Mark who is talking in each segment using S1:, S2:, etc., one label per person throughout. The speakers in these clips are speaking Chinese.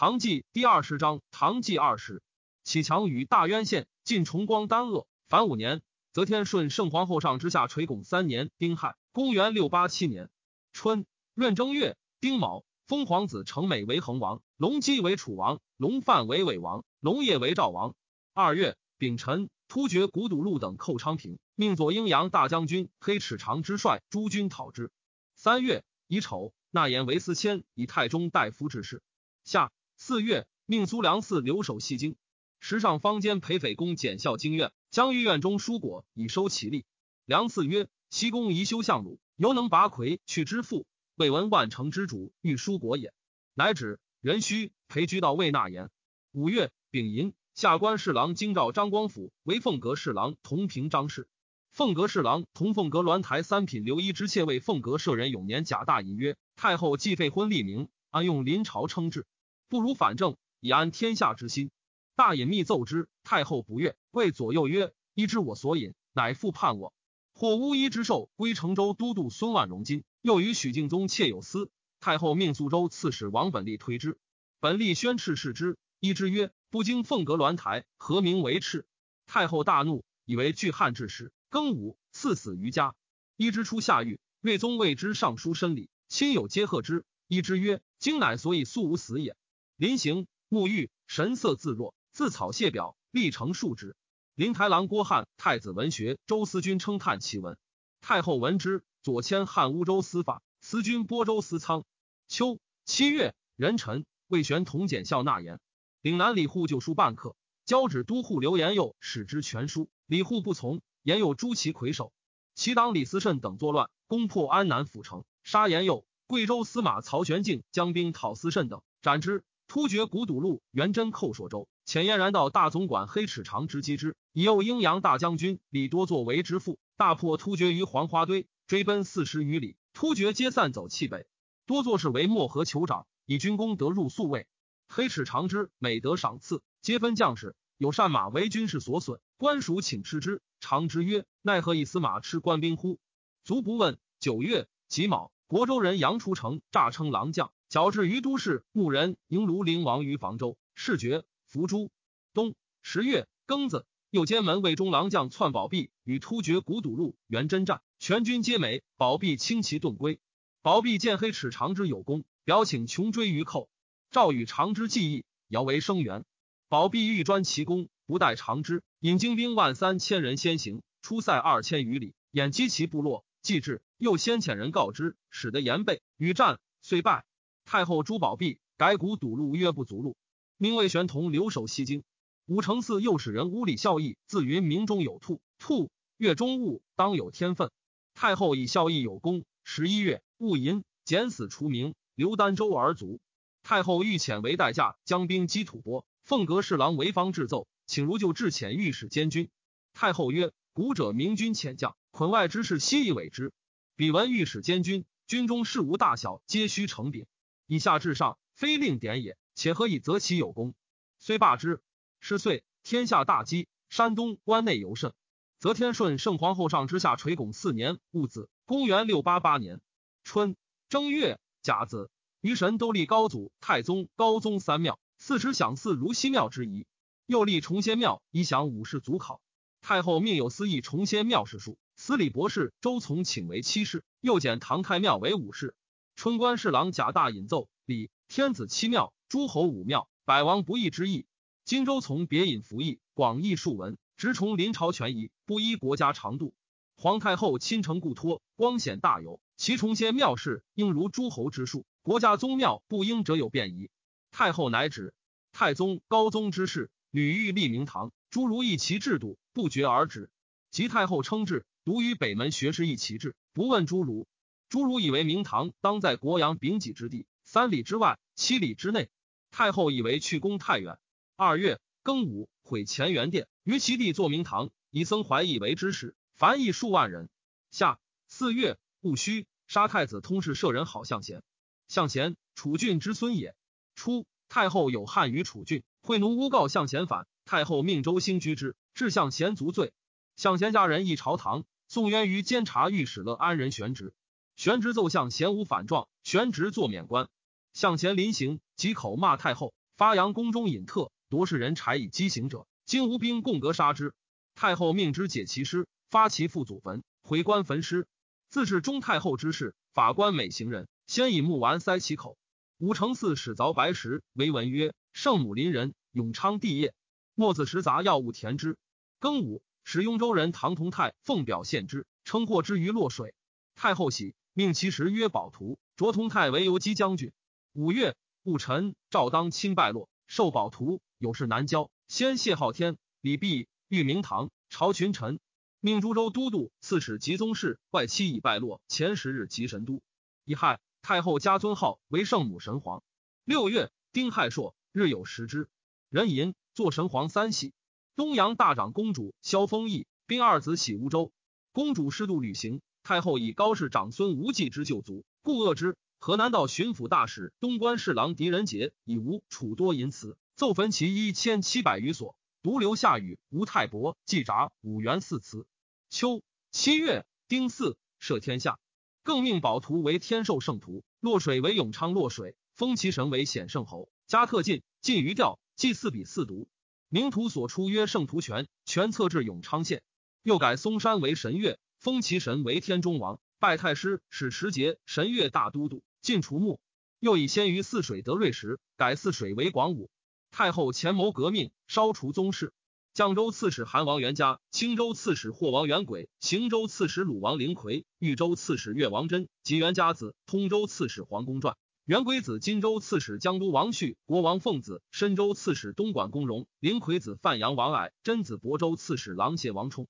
S1: 唐纪第二十章，唐纪二十，启强与大渊县晋崇光丹鄂，凡五年，则天顺圣皇后上之下垂拱三年，丁亥，公元六八七年春闰正月丁卯，封皇子成美为恒王，隆基为楚王，隆范为魏王，隆业为赵王。二月丙辰，突厥古堵路等寇昌平，命左阴阳大将军黑齿长之帅诸军讨之。三月乙丑，纳言为司谦，以太中大夫之事。下。四月，命苏良嗣留守西京。时上坊间裴匪公检校经院，将御院中蔬果以收其利。梁嗣曰：“西宫宜修相鲁，犹能拔魁去之父，未闻万城之主欲蔬果也。”乃止。人须裴居到未纳言。五月丙寅，下官侍郎京兆张光甫为凤阁侍郎，同平张氏。凤阁侍郎同凤阁鸾台三品刘一之妾为凤阁舍人永年贾大隐曰：“太后既废婚立名，安用临朝称制？”不如反正，以安天下之心。大隐密奏之，太后不悦，谓左右曰：“依之我所引，乃复叛我。”或巫医之寿归成州都督孙万荣金，又与许敬宗窃有私。太后命肃州刺史王本立推之，本立宣斥视之。依之曰：“不经凤阁鸾台，何名为敕？”太后大怒，以为拒汉之时，庚午赐死于家。依之出下狱，睿宗谓之上书申礼，亲友皆贺之。依之曰：“今乃所以素无死也。”临行沐浴，神色自若，自草谢表，立成数指。临台郎郭汉、太子文学周思君称叹其文。太后闻之，左迁汉乌州司法，司君播州司仓。秋七月壬辰，魏玄同检校纳言。岭南李护就书半刻，交旨都护刘延佑使之全书。李护不从，延佑诛其魁首。其党李思慎等作乱，攻破安南府城，杀延佑。贵州司马曹玄敬将兵讨思慎等，斩之。突厥古堵路元贞寇朔州，遣燕然道大总管黑齿长之击之，以右阴阳大将军李多作为之父，大破突厥于黄花堆，追奔四十余里，突厥皆散走弃北。多作是为漠河酋长，以军功得入宿卫。黑齿长之每得赏赐，皆分将士，有善马为军士所损，官属请吃之。长之曰：“奈何以司马吃官兵乎？”卒不问。九月己卯，国州人杨出城，诈称郎将。矫治于都市，牧人迎庐陵王于房州，视觉伏诛。冬十月庚子，右监门卫中郎将篡宝璧，与突厥古堵路元真战，全军皆没，宝璧轻骑遁归。宝璧见黑齿长之有功，表请穷追于寇。赵与长之计议，遥为声援。宝璧欲专其功，不待长之，引精兵万三千人先行，出塞二千余里，掩击其部落。既至，又先遣人告之，使得严备与战，遂败。太后朱宝璧改古堵路曰不足路，命魏玄同留守西京。武承嗣又使人屋里孝义，自云明中有兔，兔月中物，当有天分。太后以孝义有功。十一月戊寅，减死除名，刘丹州而卒。太后欲遣为代驾，将兵击吐蕃。凤阁侍郎韦方制奏，请如就致遣御史监军。太后曰：古者明君遣将，捆外之事，悉以委之。彼闻御史监军，军中事无大小，皆须呈禀。以下至上，非令典也。且何以择其有功？虽罢之，是岁天下大饥，山东关内尤甚。则天顺圣皇后上之下垂拱四年戊子，公元六八八年春正月甲子，于神都立高祖、太宗、高宗三庙，四时享祀如西庙之仪。又立崇仙庙，以享武士祖考。太后命有司议崇仙庙事数，司礼博士周从请为七事，又减唐太庙为武士。春官侍郎贾大引奏礼天子七庙，诸侯五庙，百王不义之意。荆州从别引服役，广义数文，直崇临朝权宜，不依国家长度。皇太后亲承故托，光显大有。其崇先庙事，应如诸侯之数。国家宗庙不应者有变仪。太后乃止。太宗、高宗之事，屡欲立明堂，诸如议其制度，不绝而止。及太后称制，独于北门学士议其制，不问诸儒。诸儒以为明堂当在国阳丙己之地，三里之外，七里之内。太后以为去宫太远。二月庚午，毁乾元殿，于其地作明堂，以僧怀义为之事，凡役数万人。下四月戊戌，杀太子通事舍人好向贤。向贤，楚郡之孙也。初，太后有汉于楚郡，惠奴诬告向贤反，太后命周兴居之，至向贤足罪。向贤家人诣朝堂，宋渊于监察御史乐安人玄职。玄直奏向贤无反状，玄直作免官。向贤临行，即口骂太后，发扬宫中隐特，夺士人柴以击行者，今无兵共格杀之。太后命之解其尸，发其父祖坟，毁棺焚尸。自是中太后之事，法官每行人，先以木丸塞其口。武承嗣始凿白石，为文曰：“圣母临人，永昌帝业。”墨子食杂药物填之。庚午，使雍州人唐同泰奉表献之，称获之于洛水。太后喜，命其时曰宝图，卓同泰为游击将军。五月，戊辰，赵当亲败落，受宝图，有事南郊。先谢昊天、李弼、玉明堂，朝群臣，命诸州都督、刺史及宗室外戚已败落。前十日及神都。乙亥，太后加尊号为圣母神皇。六月，丁亥朔，日有食之。壬寅，坐神皇三喜。东阳大长公主萧丰义，并二子喜乌州。公主适度旅行，太后以高氏长孙无忌之旧族，故恶之。河南道巡抚大使东关侍郎狄仁杰以吴楚多淫词，奏焚其一千七百余所，独留下雨吴太伯季札五元四祠。秋七月丁巳，赦天下，更命宝图为天寿圣徒，洛水为永昌洛水，封其神为显圣侯，加特进进于调，祭祀比四渎。名图所出曰圣图全，全册至永昌县。又改嵩山为神岳，封其神为天中王，拜太师，使持节神岳大都督，晋除墓。又以先于泗水得瑞石，改泗水为广武。太后前谋革命，烧除宗室。绛州刺史韩王元嘉，青州刺史霍王元轨，行州刺史鲁王林奎，豫州刺史越王真及元嘉子，通州刺史黄公传。元龟子荆州刺史江都王旭，国王奉子深州刺史东莞公荣，林魁子范阳王矮，真子亳州刺史郎邪王冲，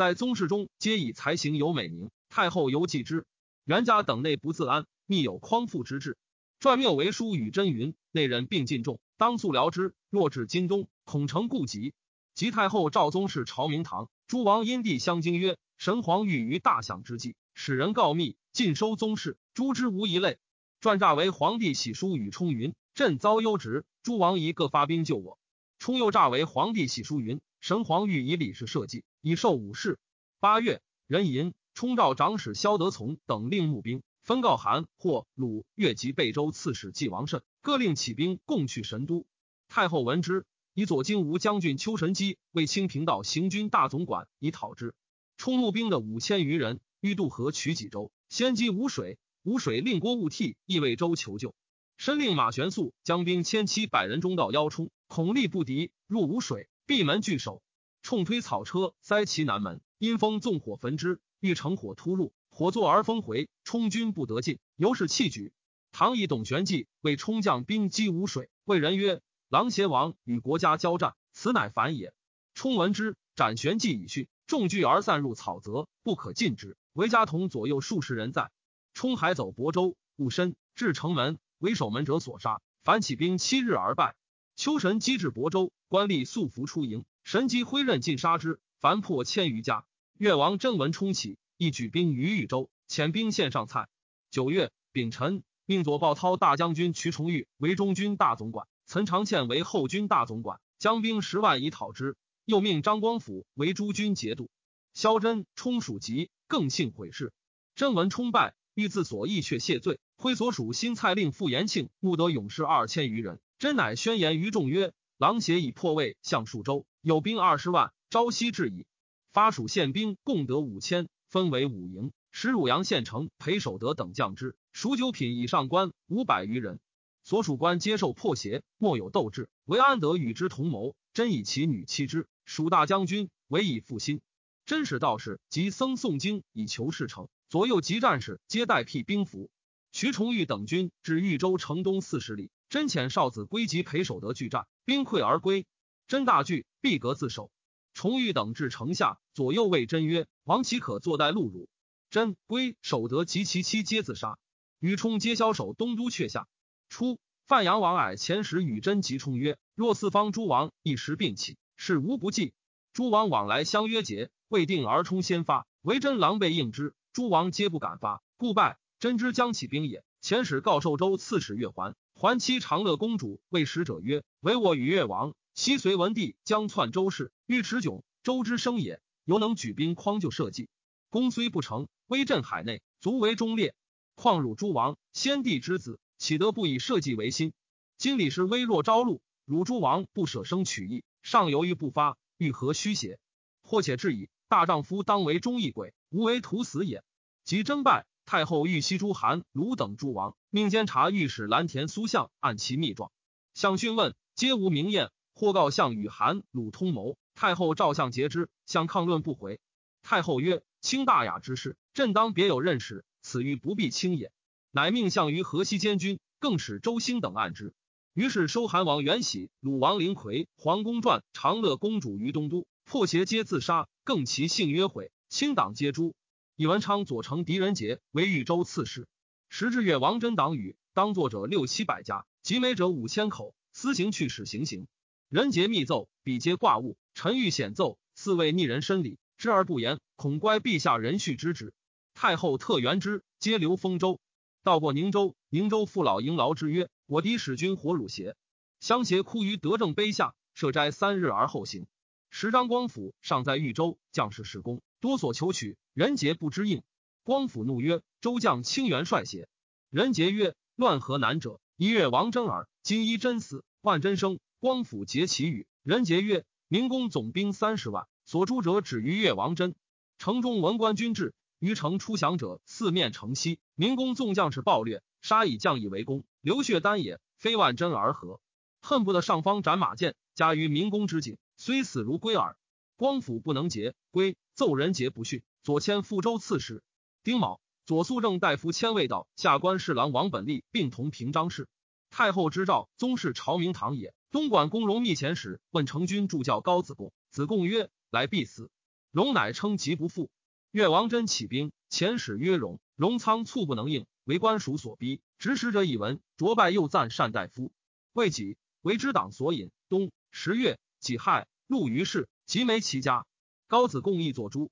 S1: 在宗室中皆以才行有美名。太后尤记之。袁家等内不自安，密有匡复之志。撰谬为书与真云，内人并尽众，当速疗之。若至今冬，恐成故疾。及太后赵宗室朝明堂，诸王因地相惊曰：“神皇欲于大享之际，使人告密，尽收宗室，诛之无一类。”传诈为皇帝喜书与冲云：“朕遭忧职，诸王宜各发兵救我。”冲又诈为皇帝喜书云：“神皇欲以礼事社稷，以授武士。”八月，壬寅，冲召长史萧德从等令募兵，分告韩、或鲁、越及贝州刺史纪王慎，各令起兵共去神都。太后闻之，以左金吾将军邱神机为清平道行军大总管，以讨之。冲募兵的五千余人，欲渡河取济州，先击无水。吴水令郭务替亦为州求救，申令马玄素将兵千七百人中道邀冲，恐力不敌，入吴水，闭门拒守。冲推草车塞其南门，因风纵火焚之，欲乘火突入，火作而风回，冲军不得进，由是弃举。唐以董玄纪为冲将兵击吴水，谓人曰：“狼邪王与国家交战，此乃反也。”冲闻之，斩玄纪以训，众聚而散入草泽，不可进之。韦家同左右数十人在。冲海走亳州，误身至城门，为守门者所杀。凡起兵七日而败。秋神击至亳州，官吏素服出营，神机挥刃尽杀之，凡破千余家。越王真文冲起，一举兵于豫州，遣兵献上蔡。九月丙辰，命左鲍涛大将军瞿崇玉为中军大总管，岑长倩为后军大总管，将兵十万以讨之。又命张光辅为诸军节度。萧真冲属急，更幸毁事。真文冲败。欲自所议却谢罪，挥所属新蔡令傅延庆募得勇士二千余人，真乃宣言于众曰：“狼邪已破魏，向数州有兵二十万，朝夕至矣。”发属县兵共得五千，分为五营，使汝阳县城裴守德等将之。属九品以上官五百余人，所属官接受破邪，莫有斗志。唯安德与之同谋，真以其女妻之。蜀大将军，唯以复心。真使道士及僧诵经以求事成。左右及战士皆代辟兵符。徐崇玉等军至豫州城东四十里，真遣少子归及裴守德拒战，兵溃而归。真大惧，闭阁自守。崇玉等至城下，左右谓真曰：“王岂可坐待戮辱？”真归守得及其妻皆自杀。与冲皆枭首东都阙下。初，范阳王矮前时与真及冲曰：“若四方诸王一时并起，事无不济。”诸王往来相约结，未定而冲先发，为真狼狈应之。诸王皆不敢发，故败。真之将起兵也。遣使告寿州刺史岳环，还妻长乐公主谓使者曰：“唯我与越王西隋文帝将篡周氏，欲持迥。周之生也，犹能举兵匡救社稷。功虽不成，威震海内，足为忠烈。况汝诸王，先帝之子，岂得不以社稷为心？今李氏微弱朝露，汝诸王不舍生取义，尚犹豫不发，欲何虚邪？或且至矣。大丈夫当为忠义鬼，无为徒死也。即征败，太后欲西诸韩、鲁等诸王，命监察御史蓝田苏相按其密状。相讯问，皆无明验。或告相与韩、鲁通谋，太后召相节之，相抗论不回。太后曰：“卿大雅之事，朕当别有认识，此欲不必轻也。”乃命相于河西监军，更使周兴等按之。于是收韩王元喜、鲁王林魁、皇宫传长乐公主于东都。破邪皆自杀，更其性约毁，清党皆诛。以文昌左丞狄仁杰为豫州刺史。时至月王真党羽，当作者六七百家，集美者五千口。私行去使行刑。仁杰密奏，比皆挂物。臣欲显奏，四位逆人申礼，知而不言，恐乖陛下人恤之旨。太后特援之，皆留丰州。到过宁州，宁州父老迎劳之曰：“我敌使君火辱邪？”相携哭于德政碑下，设斋三日而后行。时张光甫尚在豫州，将士事功多所求取，人杰不知应。光甫怒曰：“周将清元帅邪？”人杰曰：“乱何难者？一月王真耳。今一真死，万真生。”光甫结其语。人杰曰：“明公总兵三十万，所诛者止于越王真。城中文官军至，于城出降者四面城西。明公纵将士暴掠，杀以将以为功，流血丹也，非万真而何？恨不得上方斩马剑，加于明公之颈。”虽死如归耳。光甫不能节归，奏人杰不逊。左迁富州刺史。丁卯，左肃正大夫迁魏道下官侍郎王本立并同平章事。太后之诏，宗室朝明堂也。东莞公荣密遣使问成君助教高子贡，子贡曰：“来必死。”荣乃称疾不复。越王真起兵，遣使曰：“荣。”荣仓促不能应，为官属所逼。执使者以闻，卓拜又赞善大夫。未己为之党所引。冬十月。己亥，入于氏，即没其家。高子贡亦作诸。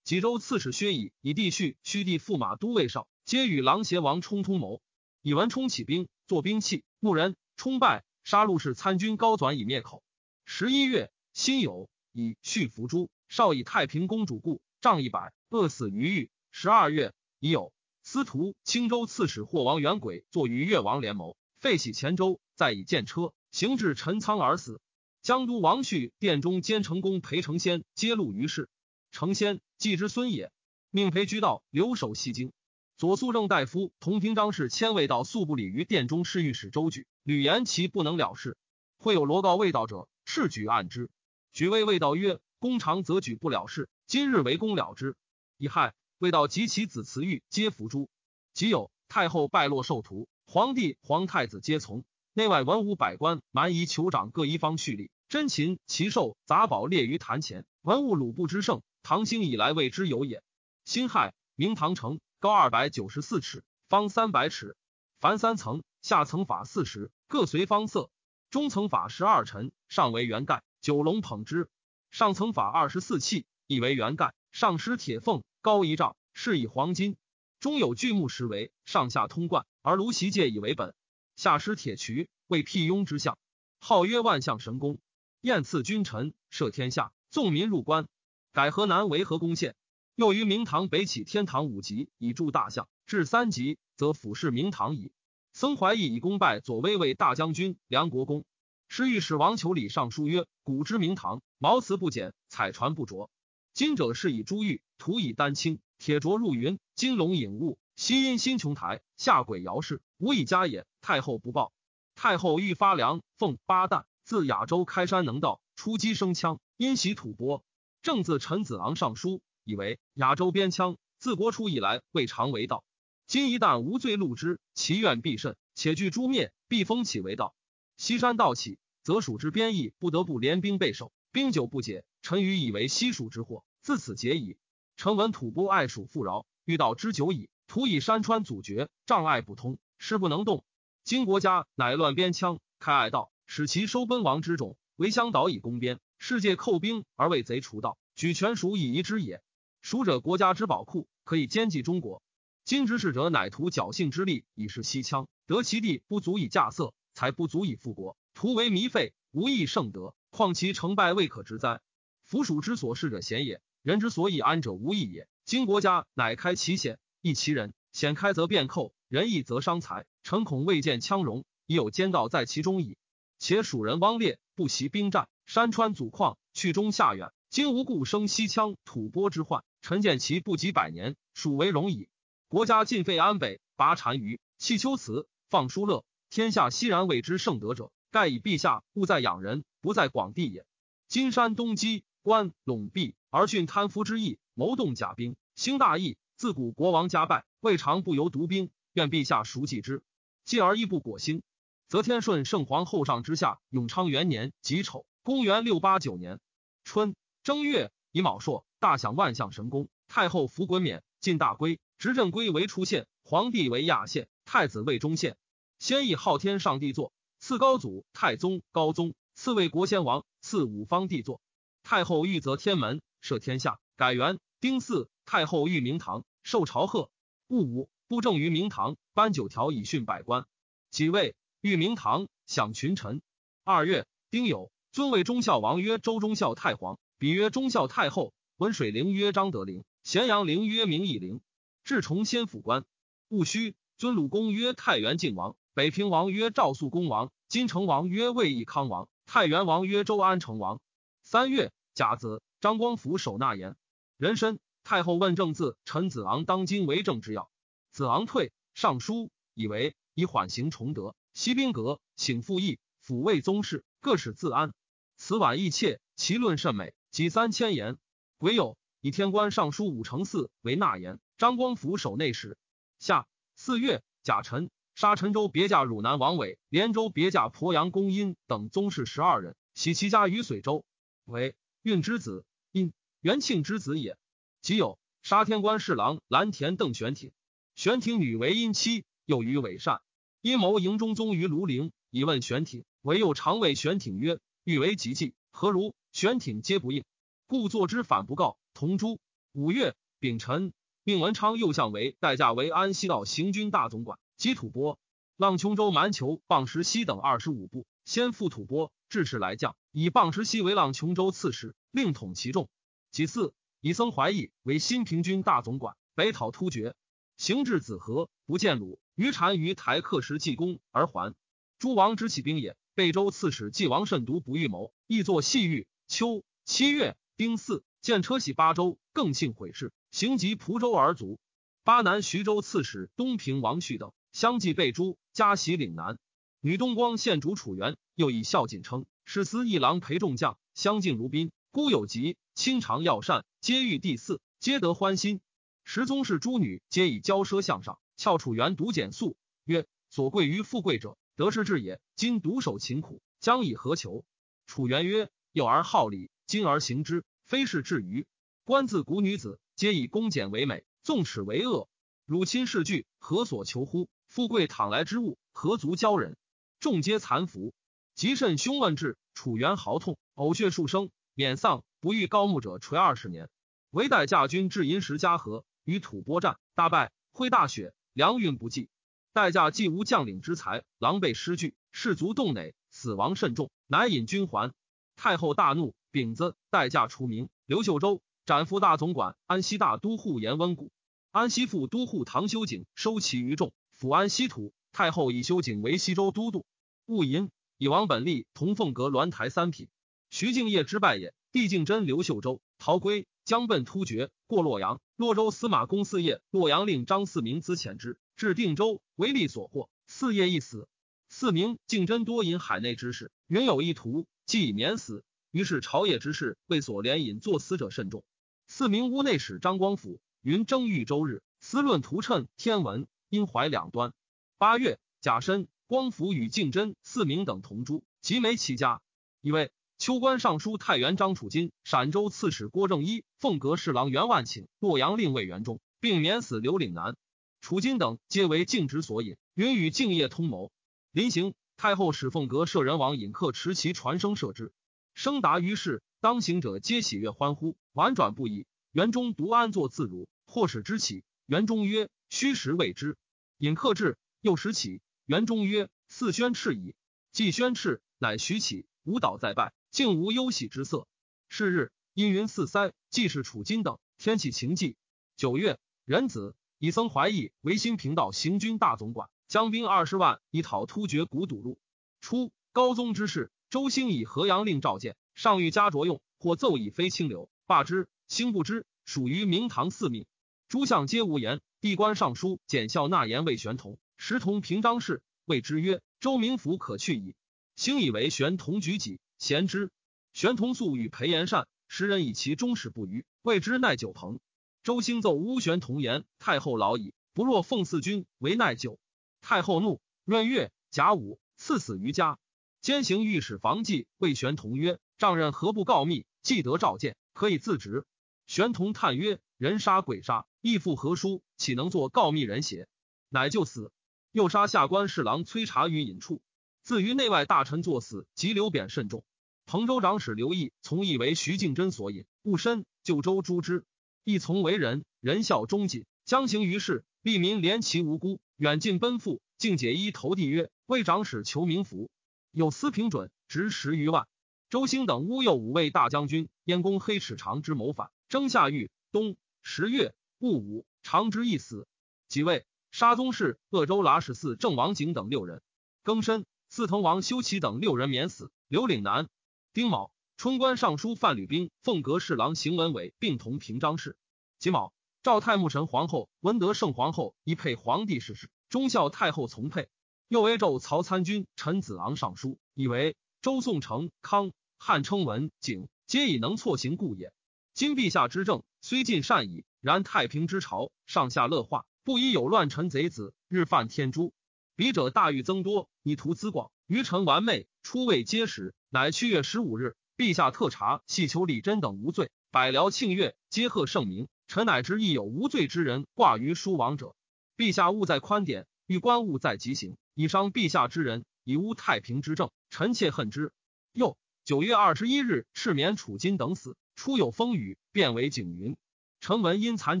S1: 济州刺史薛乙以弟婿虚弟驸马都尉少，皆与狼邪王冲通谋。以文冲起兵，作兵器。牧人冲败，杀戮士参军高转以灭口。十一月，辛酉，以续伏诛。少以太平公主故，杖一百，饿死于狱。十二月，已有司徒青州刺史霍王元轨坐于越王联谋，废洗前州，再以剑车行至陈仓而死。江都王旭殿中兼成功裴成先揭露于世，成先季之孙也，命裴居道留守西京。左肃正大夫同平章事迁魏道素不礼于殿中侍御史周举，屡言其不能了事。会有罗告魏道者，斥举案之。举谓魏道曰：“公长则举不了事，今日为公了之。”乙亥，魏道及其子慈玉皆伏诛。即有太后败落受徒，皇帝皇太子皆从。内外文武百官蛮夷酋长各一方蓄力，珍禽奇兽杂宝列于坛前，文物鲁布之盛，唐兴以来未之有也。辛亥，明堂城高二百九十四尺，方三百尺，凡三层，下层法四十，各随方色。中层法十二陈，上为圆盖，九龙捧之；上层法二十四器，亦为圆盖，上施铁凤，高一丈，饰以黄金。中有巨木石为上下通贯，而卢席界以为本。下施铁渠，为辟雍之相，号曰万象神功。宴赐君臣，赦天下，纵民入关。改河南为河宫县。又于明堂北起天堂五级，以助大象。至三级，则俯视明堂矣。僧怀义以功拜左威卫大将军、梁国公。侍御史王求礼上书曰：古之明堂，毛瓷不减，彩船不着。今者是以珠玉，涂以丹青，铁琢入云，金龙引雾。西因新琼台，下鬼尧氏，无以加也。太后不报。太后欲发粮，奉八旦，自亚州开山能道，出击生羌，因袭吐蕃。正自陈子昂上书，以为亚州边羌自国初以来未尝为道。今一旦无罪戮之，其愿必甚。且据诛灭，必封起为道。西山道起，则蜀之边邑不得不联兵备守，兵久不解，臣愚以为西蜀之祸，自此结矣。臣闻吐蕃爱蜀富饶，欲道之久矣。土以山川阻绝，障碍不通，势不能动。今国家乃乱边羌，开隘道，使其收奔亡之众，为乡岛以攻边。世界寇兵而为贼除道，举全蜀以夷之也。蜀者国家之宝库，可以兼济中国。今之事者，乃图侥幸之力，以示西羌。得其地不足以架色，才不足以复国，徒为糜费，无益圣德。况其成败未可知哉？夫蜀之所事者贤也，人之所以安者无益也。今国家乃开其险。益其人，险开则变寇，仁义则伤财。臣恐未见羌戎，已有奸盗在其中矣。且蜀人汪烈不习兵战，山川阻旷，去中下远，今无故生西羌吐蕃之患。臣见其不及百年，蜀为荣矣。国家尽废安北，拔单于，弃丘辞，放疏乐，天下熙然谓之圣德者，盖以陛下勿在养人，不在广地也。金山东击关陇壁，而训贪夫之意，谋动甲兵，兴大义。自古国王家败，未尝不由独兵。愿陛下熟记之。继而亦不果兴。则天顺圣皇后上之下，永昌元年己丑，公元六八九年春正月乙卯朔，大享万象神功。太后福衮冕，进大归，执政归为出县，皇帝为亚县，太子为中县。先以昊天上帝座，赐高祖、太宗、高宗。赐为国先王，赐五方帝座。太后御则天门，赦天下，改元丁巳。太后御明堂，受朝贺。戊午，布政于明堂，颁九条以训百官。己未，御明堂，享群臣。二月，丁酉，尊为忠孝王曰周忠孝太皇，比曰忠孝太后。文水陵曰张德陵，咸阳陵曰明义陵。至崇先府官。戊戌，尊鲁公曰太原靖王，北平王曰赵肃公王，金城王曰魏义康王。太原王曰周安成王。三月甲子，张光福守纳言。人参，太后问政字陈子昂当今为政之要。子昂退，上书以为以缓刑崇德，西宾阁，请复议，抚慰宗室，各使自安。此婉意切，其论甚美，几三千言。癸酉，以天官尚书武承嗣为纳言。张光福守内史。夏四月甲辰。杀陈州别驾汝南王伟、连州别驾鄱阳公殷等宗室十二人，徙其家于随州，为运之子，殷元庆之子也。即有杀天官侍郎蓝田邓玄挺，玄挺女为殷妻，又与伪善，阴谋营中宗于庐陵，以问玄挺，唯有常谓玄挺曰：“欲为吉计，何如？”玄挺皆不应，故作之反不告。同诛。五月丙辰，命文昌右相为代驾为安西道行军大总管。击吐蕃，浪琼州蛮酋蚌石西等二十五部，先赴吐蕃，致使来将，以蚌石西为浪琼州刺史，另统其众。其次，以僧怀义为新平军大总管，北讨突厥，行至子河，不见鲁，于单于台刻石济功而还。诸王之起兵也。贝州刺史纪王慎独不预谋，亦作细狱。秋七月丁巳，见车喜八州，更幸毁事，行及蒲州而卒。巴南徐州刺史东平王旭等。相继被诛，加袭岭南。女东光县主楚元，又以孝谨称，使司一郎陪众将，相敬如宾。孤有疾，亲长药膳，皆遇第四，皆得欢心。十宗室诸女，皆以骄奢向上。翘楚元独简素，曰：“所贵于富贵者，得之至也。今独守勤苦，将以何求？”楚元曰：“幼而好礼，今而行之，非是至于。观自古女子，皆以恭俭为美，纵耻为恶。汝亲事惧，何所求乎？”富贵倘来之物，何足骄人？众皆残服。极甚凶问至，楚元嚎痛，呕血数声，免丧。不遇高木者垂二十年。唯待驾军至银石嘉禾，与吐蕃战，大败，挥大雪，粮运不济。代驾既无将领之才，狼狈失据，士卒动馁，死亡甚重，乃引军还。太后大怒，丙子，代驾除名。刘秀周斩副大总管安西大都护严温谷，安西副都护唐修景收其于众。抚安西土，太后以修景为西州都督。戊寅，以王本立同凤阁鸾台三品。徐敬业之败也。帝敬真刘秀周逃归，将奔突厥，过洛阳。洛州司马公四业，洛阳令张四明资遣之，至定州，为利所获。四夜一死。四名敬真多引海内之事，云有一图，既以免死。于是朝野之事，为所怜引作死者甚众。四名屋内史张光甫云征豫周日，思论图谶天文。因怀两端。八月，甲申，光福与敬真、四名等同诛，及没其家。一位秋官尚书太原张楚金、陕州刺史郭正一、凤阁侍郎袁万顷、洛阳令尉袁忠，并免死刘岭南。楚金等皆为敬直所引，允与敬业通谋。临行，太后使凤阁舍人王尹克持其传声射之，声达于世，当行者皆喜悦欢呼，婉转不已。园中独安坐自如，或使之起。园中曰：“虚实未知。”尹克至，又时起。园中曰：“四宣斥矣。”既宣斥，乃徐起，舞蹈再拜，竟无忧喜之色。是日，阴云四塞，既是楚金等，天气晴霁。九月，壬子，以僧怀义为新平道行军大总管，将兵二十万以讨突厥古堵路。初，高宗之事，周兴以河阳令召见，上谕加着用，或奏以非清流，罢之。兴不知，属于明堂四命。诸相皆无言。帝官尚书检校纳言魏玄同，时同平章事，谓之曰：“周明府可去矣。”兴以为玄同举己，贤之。玄同素与裴延善，时人以其忠始不渝，谓之耐久朋。周兴奏乌玄同言：“太后老矣，不若奉四君为耐久。”太后怒，闰月甲午赐死于家。兼行御史房继魏玄同曰：“丈人何不告密？既得召见，可以自职。”玄同叹曰：“人杀鬼杀，义父何书？岂能作告密人邪？”乃就死。又杀下官侍郎崔察于隐处。自于内外大臣作死，及流贬甚重。彭州长史刘毅从以为徐敬真所引，误身就州诛之。亦从为人，仁孝忠谨，将行于世，利民怜其无辜，远近奔赴。敬解衣投地曰：“为长史求名符，有司平准，值十余万。”周兴等乌诱五位大将军，燕公黑齿长之谋反。征夏狱，冬十月戊午，长之一死。几位沙宗室、鄂州剌史寺郑王景等六人。庚申，四滕王修齐等六人免死。刘岭南，丁卯，春官尚书范吕兵、凤阁侍郎邢文伟并同平章事。己卯，赵太穆神皇后文德圣皇后一配皇帝逝世，忠孝太后从配。又为周曹参军陈子昂上书，以为周宋成康汉称文景，皆以能错行故也。今陛下之政虽尽善矣，然太平之朝上下乐化，不宜有乱臣贼子，日犯天诛。笔者大欲增多，以图资广，于臣完昧，初未揭实。乃七月十五日，陛下特查，细求李真等无罪，百僚庆乐，皆贺圣明。臣乃知亦有无罪之人挂于书王者。陛下勿在宽典，欲官务在极刑，以伤陛下之人，以污太平之政，臣妾恨之。又九月二十一日，赤免楚金等死。初有风雨，变为景云。臣闻因残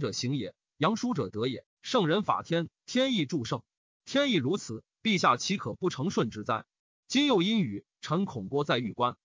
S1: 者行也，扬书者得也。圣人法天，天意助圣。天意如此，陛下岂可不承顺之哉？今又阴雨，臣恐郭在玉关。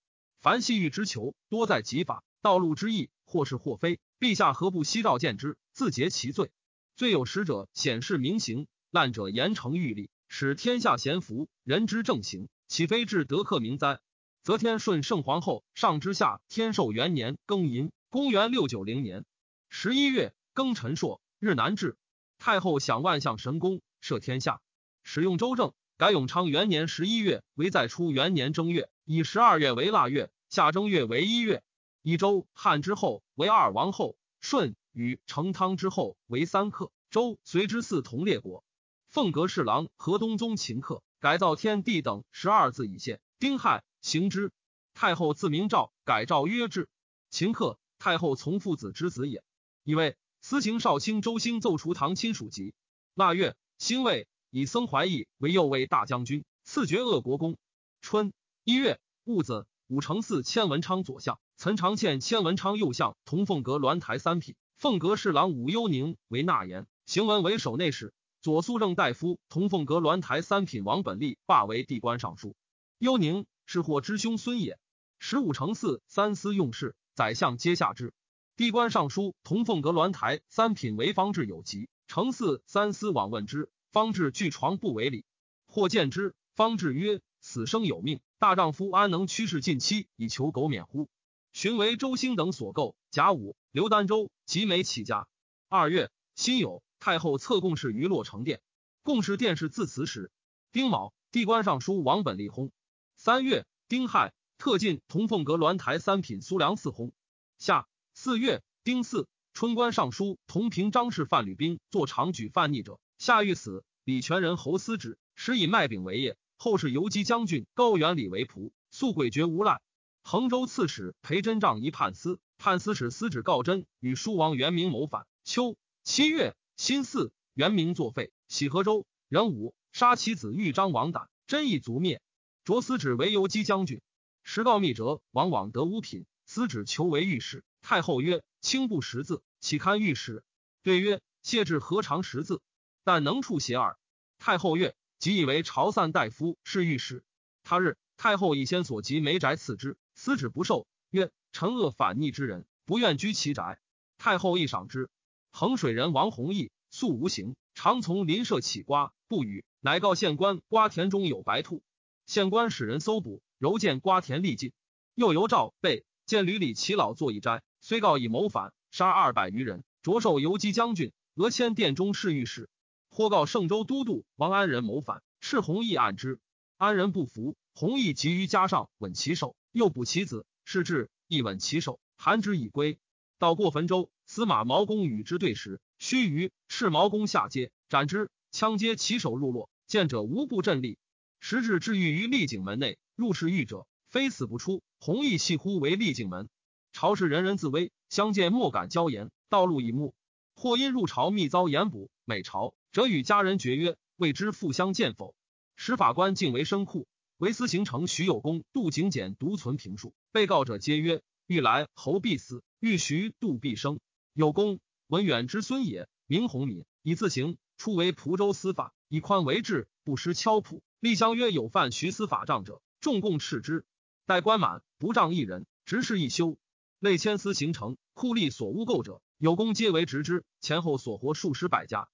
S1: 凡细欲之求，多在己法。道路之意，或是或非。陛下何不悉召见之，自结其罪？罪有实者，显示明刑；滥者严惩狱吏，使天下咸服，人之正行，岂非至德克明哉？则天顺圣皇后上之下天寿元年庚寅，公元六九零年十一月庚辰朔，日南至。太后享万象神功，赦天下。使用周正，改永昌元年十一月为再出元年正月，以十二月为腊月，夏正月为一月。以周汉之后为二王后，舜与成汤之后为三克，周随之四同列国。凤阁侍郎河东宗秦克改造天地等十二字以县。丁亥。行之，太后自明诏，改诏曰制。秦克，太后从父子之子也。以为司行少卿周兴奏除唐亲属籍。腊月，辛未，以僧怀义为右卫大将军，赐爵鄂国公。春一月戊子，武承嗣千文昌左相，岑长倩千文昌右相，同凤阁鸾台三品。凤阁侍郎武幽宁为纳言，行文为守内史。左肃正大夫同凤阁鸾台三品王本立罢为地官尚书。幽宁。是或之兄孙也。十五乘四三司用事，宰相皆下之。地官尚书同凤阁鸾台三品为方志有疾，乘四三司往问之，方志据床不为礼。或见之，方志曰：“死生有命，大丈夫安能驱使近妻以求苟免乎？”寻为周兴等所构。甲午，刘丹州集美起家。二月，辛酉，太后册贡事于洛成殿。贡事殿试自此始。丁卯，地官尚书王本立薨。三月，丁亥，特进同凤阁鸾台三品苏良嗣薨。夏四月，丁巳，春官尚书同平章事范吕兵作长举犯逆者，夏欲死，李全仁侯司之，时以麦饼为业。后世游击将军高元礼为仆，素诡谲无赖。衡州刺史裴真仗一判司，判司使司旨告真与书王元明谋反。秋七月，辛巳，元明作废，喜河州。壬午，杀其子豫章王胆，真亦族灭。着司旨为游击将军，时告密折，往往得五品。司旨求为御史。太后曰：“卿不识字，岂堪御史？”对曰：“谢至何尝识字？但能处邪耳。”太后曰：“即以为朝散大夫是御史。”他日，太后以先所及梅宅赐之，司旨不受，曰：“臣恶反逆之人，不愿居其宅。”太后亦赏之。衡水人王弘毅素无形，常从邻舍乞瓜，不语，乃告县官：瓜田中有白兔。县官使人搜捕，柔见瓜田历尽。又由赵备见吕里齐老坐一斋，虽告以谋反，杀二百余人，着授游击将军，俄迁殿中侍御史。或告盛州都督王安仁谋反，赤弘毅案之。安仁不服，弘毅急于加上稳其首，又补其子，是至亦稳其首，含之以归。到过汾州，司马毛公与之对时，须臾赤毛公下阶斩之，枪接其首入落，见者无不震栗。时至至狱于丽景门内，入室狱者非死不出。弘毅系乎为丽景门。朝士人人自危，相见莫敢交言。道路已暮，或因入朝密遭严捕，每朝则与家人绝约，未知复相见否。使法官敬为生库，为司行成徐有功、杜景简独存评述。被告者皆曰：欲来侯必死，欲徐杜必生。有功，文远之孙也，名弘敏，以自行。初为蒲州司法，以宽为治，不失敲谱。立相曰有犯徐司法杖者，众共斥之。待官满，不杖一人，执事一休。类迁司行丞，库吏所污垢者，有功皆为执之。前后所活数十百家。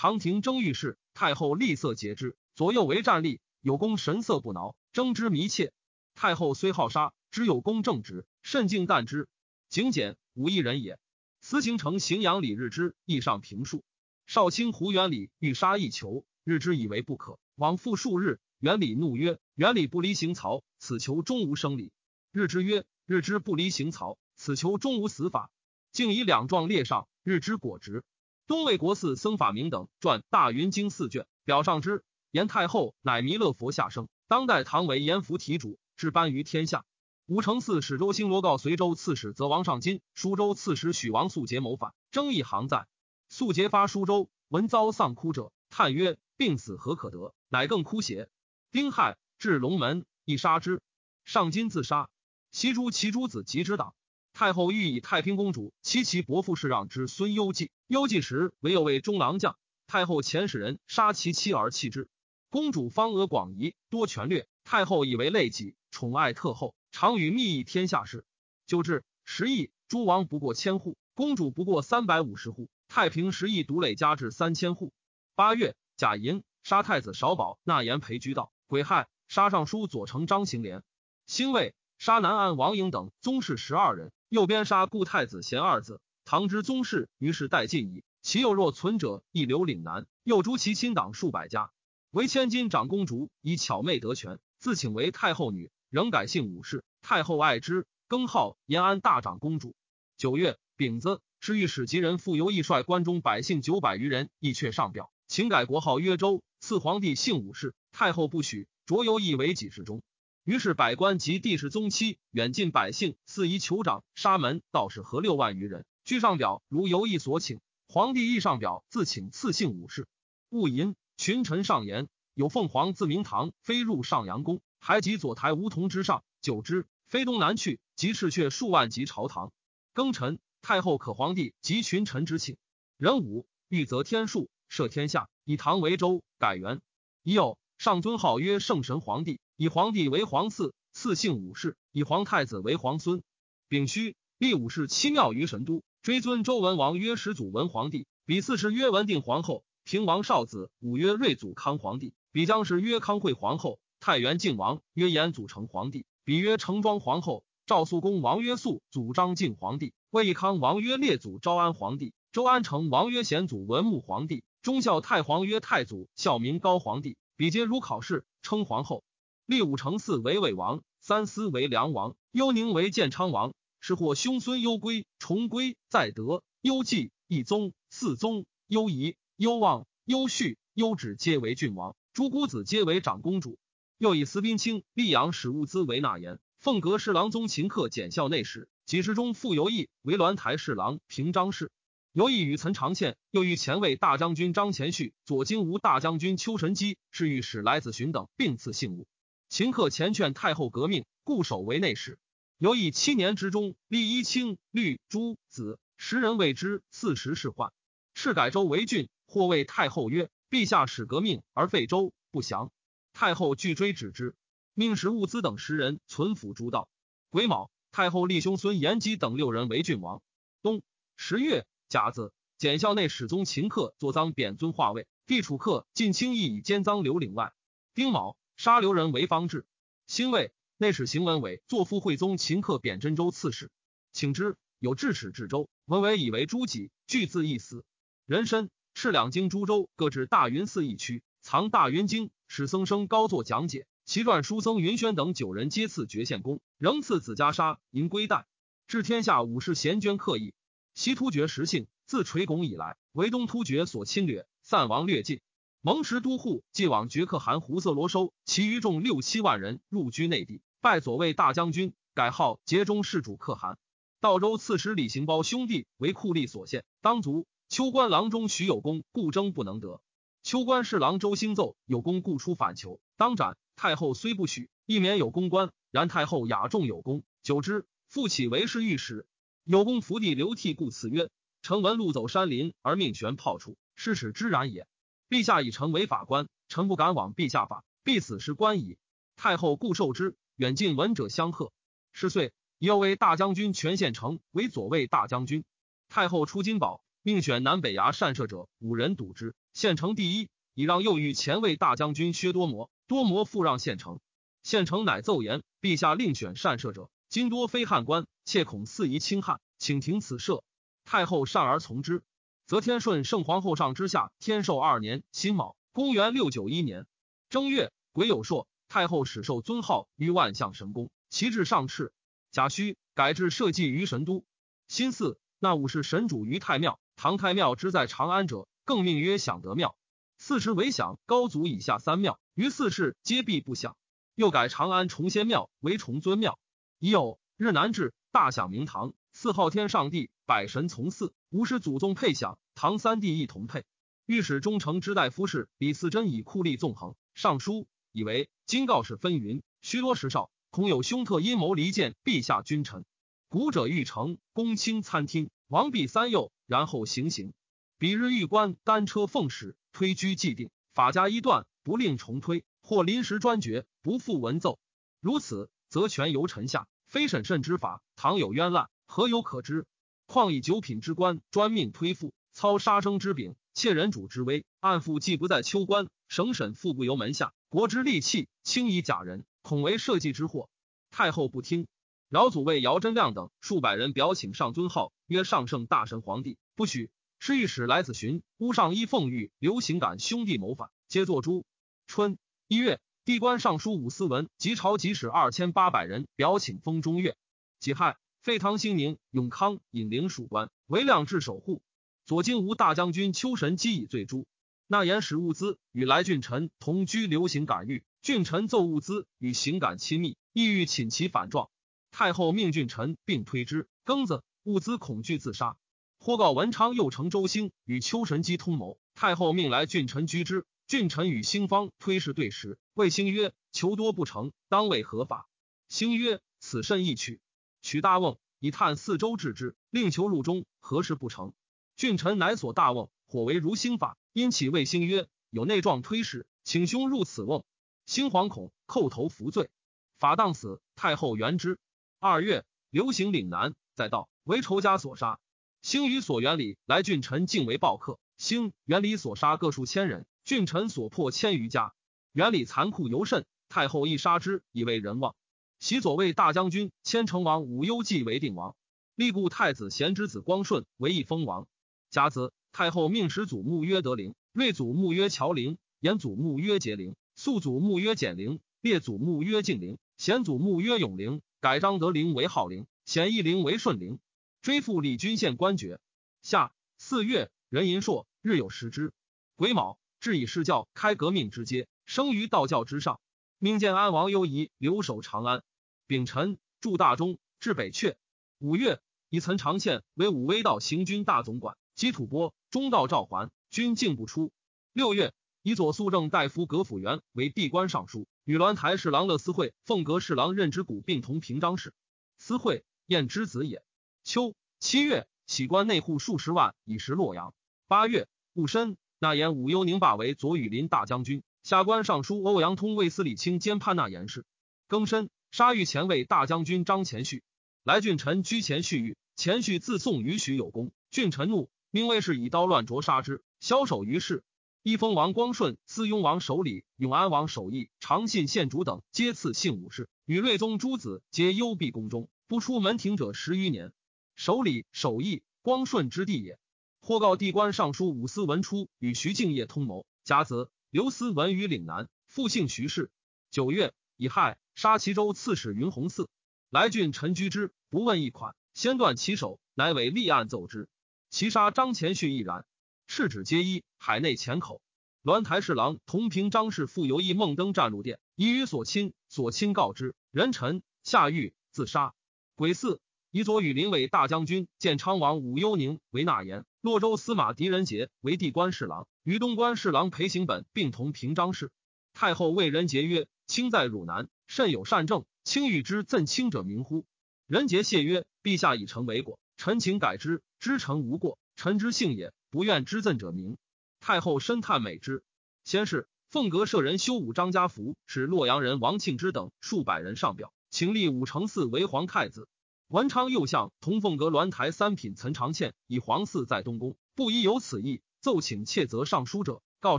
S1: 长亭争御事，太后厉色节之，左右为战立。有功神色不挠，争之弥切。太后虽好杀，知有功正直，甚敬惮之。景简无一人也。司行成荥阳李日之亦上评述。少卿胡元礼欲杀一囚，日之以为不可，往复数日。元礼怒曰：“元礼不离行曹，此囚终无生理。”日之曰：“日之不离行曹，此囚终无死法。”竟以两状列上，日之果直。东魏国寺僧法明等传《大云经》四卷，表上之言太后乃弥勒佛下生。当代唐为阎浮提主，置颁于天下。武承嗣使周兴罗告随州刺史则王上金、舒州刺史许王素杰谋反，争议行在。素节发舒州，闻遭丧哭者，叹曰：“病死何可得？乃更哭邪？”丁亥，至龙门，亦杀之。上金自杀。袭诛其诸子及之党。太后欲以太平公主妻其伯父世让之孙攸忌，攸忌时唯有为中郎将。太后遣使人杀其妻而弃之。公主方额广仪，多权略，太后以为累己，宠爱特厚，常与密议天下事。就至十亿，诸王不过千户，公主不过三百五十户。太平十亿独累加至三千户。八月，贾银杀太子少保纳言裴居道，癸亥杀尚书左丞张行廉。辛未杀南安王颖等宗室十二人。右边杀故太子贤二子，唐之宗室于是殆尽矣。其幼若存者，亦留岭南。又诛其亲党数百家。为千金长公主，以巧媚得权，自请为太后女，仍改姓武氏。太后爱之，更号延安大长公主。九月丙子，是御史及人傅游义率关中百姓九百余人，亦却上表，请改国号曰周，赐皇帝姓武氏。太后不许，卓游义为己事中。于是百官及帝室宗妻远近百姓肆夷酋长沙门道士合六万余人居上表如游意所请。皇帝亦上表自请赐姓武氏。戊寅群臣上言有凤凰自明堂飞入上阳宫还及左台梧桐之上久之飞东南去及赤阙数万及朝堂。庚辰太后可皇帝及群臣之请。壬午欲择天数设天下以唐为州改元。已有上尊号曰圣神皇帝。以皇帝为皇嗣，赐姓武氏；以皇太子为皇孙。丙戌，立武氏七庙于神都，追尊周文王曰始祖文皇帝，比四世曰文定皇后，平王少子武曰睿祖康皇帝，比将氏曰康惠皇后，太原靖王曰延祖成皇帝，比曰成庄皇后，赵肃公王曰肃祖张敬皇帝，魏康王曰列祖昭安皇帝，周安成王曰显祖文穆皇帝，忠孝太皇曰太祖孝明高皇帝，比皆如考试称皇后。立武成嗣为魏王，三司为梁王，幽宁为建昌王。是或兄孙幽归、重归在德、幽济、义宗、四宗、幽仪、幽望、幽绪、幽止，皆为郡王。诸姑子皆为长公主。又以司兵卿溧阳使物资为纳言，凤阁侍郎宗秦克检校内史，几时中复游义为鸾台侍郎平章事。游义与岑长宪，又与前卫大将军张前绪、左京吴大将军邱神基、侍御史来子寻等并赐信物。秦克前劝太后革命，固守为内史。犹以七年之中，立一卿、律、诸子十人为之。四十是患，敕改州为郡。或谓太后曰：“陛下使革命而废州，不祥。”太后拒追止之，命使物资等十人存府诸道。癸卯，太后立兄孙延基等六人为郡王。冬十月甲子，检校内史宗秦克坐赃贬尊化位。帝楚客晋清义以奸赃留岭外。丁卯。杀刘仁为方志。辛未，内史邢文伟作父惠宗秦克贬真州刺史，请之有智齿至州，文伟以为诸己，俱自缢死。人参赤两京诸州各置大云寺一区，藏大云经，使僧生高作讲解。其传书僧云轩等九人皆赐爵献功，仍赐子袈裟银龟带。治天下武士贤捐刻意。西突厥实性，自垂拱以来，为东突厥所侵略，散亡略尽。蒙时都护既往绝可汗胡色罗收其余众六七万人入居内地，拜左卫大将军，改号节中世主可汗。道州刺史李行包兄弟为酷吏所献，当卒秋官郎中许有功，故争不能得。秋官侍郎周兴奏有功，故出反求，当斩。太后虽不许，亦免有公官。然太后雅重有功，久之，复起为侍御史。有功福地流涕，故赐曰：“臣闻路走山林，而命悬炮处，是使之然也。陛下以臣为法官，臣不敢枉陛下法，必死是官矣。”太后故受之。远近闻者相贺。是岁，又为大将军全县城为左卫大将军。太后出金宝，命选南北衙善射者五人堵之。县城第一，以让右御前卫大将军薛多摩。多摩复让县城，县城乃奏言：陛下另选善射者，今多非汉官，切恐肆夷侵汉，请停此射。太后善而从之。则天顺圣皇后上之下天寿二年辛卯，公元六九一年正月癸酉朔，太后始受尊号于万象神宫，旗帜上敕。甲戌，改制社稷于神都。辛巳，那五世神主于太庙。唐太庙之在长安者，更命曰享德庙。四时为享高祖以下三庙。于四世皆必不享，又改长安崇仙庙为崇尊庙。已有日南至，大享明堂，四昊天上帝，百神从祀，吾师祖宗配享，唐三帝一同配。御史中丞之大夫士李嗣珍以酷吏纵横，上书以为今告示纷纭，虚多时少，恐有凶特阴谋离间陛下君臣。古者欲成公卿参听，王弼三右，然后行刑。彼日御官单车奉使，推居既定，法家一断。不令重推，或临时专决，不复文奏。如此，则权由臣下，非审慎之法。倘有冤滥，何有可知？况以九品之官专命推复，操杀生之柄，窃人主之威，案复既不在秋官，省审复不由门下，国之利器轻以假人，恐为社稷之祸。太后不听，饶祖为姚真亮等数百人表请上尊号，曰上圣大神皇帝，不许。侍御史来子寻、乌上衣奉御刘行感兄弟谋反，皆作诛。春一月，地官尚书武思文及朝集使二千八百人表请封中岳。己亥，废唐兴宁、永康引灵属官，为两治守护。左金吾大将军秋神基以罪诛。纳言使物资与来俊臣同居，流行感遇。俊臣奏物资与行感亲密，意欲请其反状。太后命俊臣并推之。庚子，物资恐惧自杀。或告文昌右丞周兴与秋神基通谋。太后命来俊臣居之。俊臣与兴方推事对时，谓兴曰：“求多不成，当为何法？”兴曰：“此甚易取。取大瓮以探四周置之，令求入中，何事不成？”郡臣乃所大瓮，火为如星法，因起谓星曰：“有内状推事，请兄入此瓮。”兴惶恐，叩头服罪，法当死。太后原之。二月，流行岭南，在道为仇家所杀。兴于所原里来郡臣敬为暴客，兴原里所杀各数千人。郡臣所破千余家，原里残酷尤甚。太后亦杀之，以为人望。袭左卫大将军千城王武攸继为定王，立故太子贤之子光顺为一封王。甲子，太后命始祖墓曰德陵，睿祖墓曰乔陵，延祖墓曰节陵，肃祖墓曰简陵，列祖墓曰敬陵，显祖墓曰永陵，改张德陵为浩陵，显义陵为顺陵。追复李君县官爵。夏四月，壬寅朔，日有食之。癸卯。至以世教开革命之阶，生于道教之上。命建安王忧仪留守长安。丙辰，驻大中，至北阙。五月，以岑长宪为武威道行军大总管。及吐蕃中道赵桓军进不出。六月，以左肃正大夫葛辅元为地官尚书。与鸾台侍郎乐思惠、凤阁侍郎任之谷并同平章事。思惠，燕之子也。秋七月，起官内户数十万，以食洛阳。八月，戊申。纳言武幽宁霸为左羽林大将军，下官尚书欧阳通为司礼卿兼判纳言事。庚申，杀御前卫大将军张前绪。来郡臣居前绪狱，前绪自送于许有功，郡臣怒，命卫士以刀乱灼杀之，枭首于市。一封王光顺、司雍王守礼、永安王守义、长信县主等皆赐姓武士，与睿宗诸子皆幽闭宫中，不出门庭者十余年。守礼、守义、光顺之地也。或告地官尚书武思文出与徐敬业通谋，甲子，刘思文于岭南，复姓徐氏。九月，乙亥，杀齐州刺史云弘嗣。来郡陈居之，不问一款，先断其手，乃为立案奏之。其杀张前训亦然。敕旨皆一，海内前口。栾台侍郎同平张氏复游议孟登战入殿，以与所亲，所亲告之，人臣下狱自杀。癸巳，以左羽林为大将军，建昌王武幽宁为纳言，洛州司马狄仁杰为地官侍郎，与东官侍郎裴行本并同平章事。太后谓仁杰曰：“卿在汝南，甚有善政，卿欲之赠卿者明乎？”人杰谢曰：“陛下以诚为过，臣请改之。知臣无过，臣之幸也。”不愿之赠者明。太后深叹美之。先是，凤阁舍人修武张家福，使洛阳人王庆之等数百人上表，请立武承嗣为皇太子。文昌右相同凤阁鸾台三品岑长倩以皇嗣在东宫，不宜有此意，奏请窃责上书者，告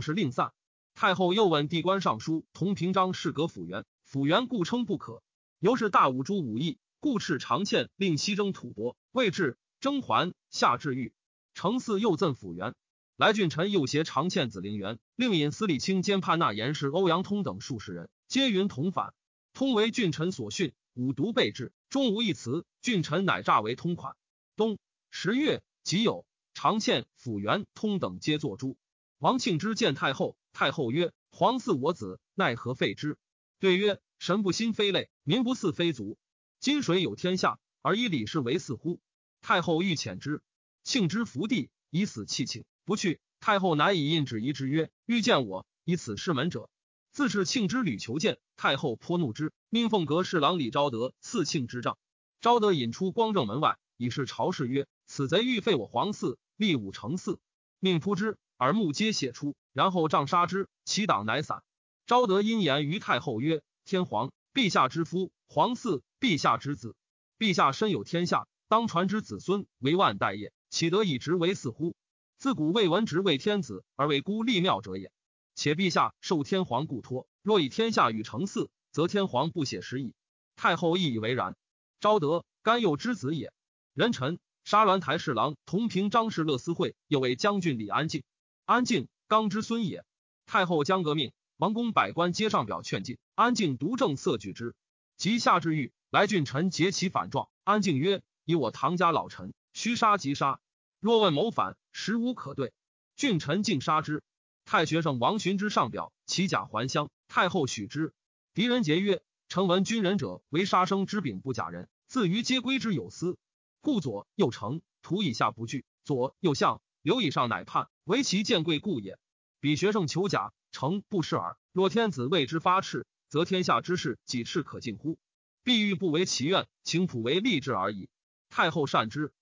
S1: 示令散。太后又问地官尚书同平章事阁府员，府元故称不可。由是大武诸武义，故斥长倩令西征吐蕃，未至，征还，下至狱。承嗣又赠府元，来俊臣又携长倩子陵园，令引司礼卿兼判纳言事欧阳通等数十人，皆云同反。通为俊臣所训，五毒备至，终无一词。俊臣乃诈为通款。冬十月己酉，长倩、府元、通等皆作诸。王庆之见太后，太后曰：“皇嗣我子，奈何废之？”对曰：“神不兴非类，民不祀非族。今谁有天下，而以李氏为似乎？”太后欲遣之。庆之伏地以死弃庆，不去。太后乃以印旨遗之曰：“欲见我以此事门者，自是庆之屡求见。”太后颇怒之，命凤阁侍郎李昭德赐庆之杖。昭德引出光正门外，以示朝士曰：“此贼欲废我皇嗣，立武成嗣。”命扑之，耳目皆血出，然后杖杀之，其党乃散。昭德因言于太后曰：“天皇，陛下之夫，皇嗣，陛下之子，陛下身有天下，当传之子孙为万代业。”岂得以直为嗣乎？自古未闻直为天子而为孤立庙者也。且陛下受天皇故托，若以天下与成嗣，则天皇不写实矣。太后亦以为然。昭德甘佑之子也。人臣杀鸾台侍郎同平张氏乐思会，又为将军李安静。安静刚之孙也。太后将革命，王公百官皆上表劝进。安静独正色拒之。及下至狱，来郡臣结其反状。安静曰：“以我唐家老臣。”须杀即杀，若问谋反，实无可对。郡臣尽杀之。太学生王寻之上表，其甲还乡。太后许之。狄仁杰曰：“臣闻军人者为杀生之柄不假人，自于皆归之有司。故左右丞徒以下不惧，左右相留以上乃叛，唯其见贵故也。彼学生求甲，诚不是耳。若天子为之发赤，则天下之事几赤可尽乎？必欲不为其愿，请普为立志而已。太后善之。”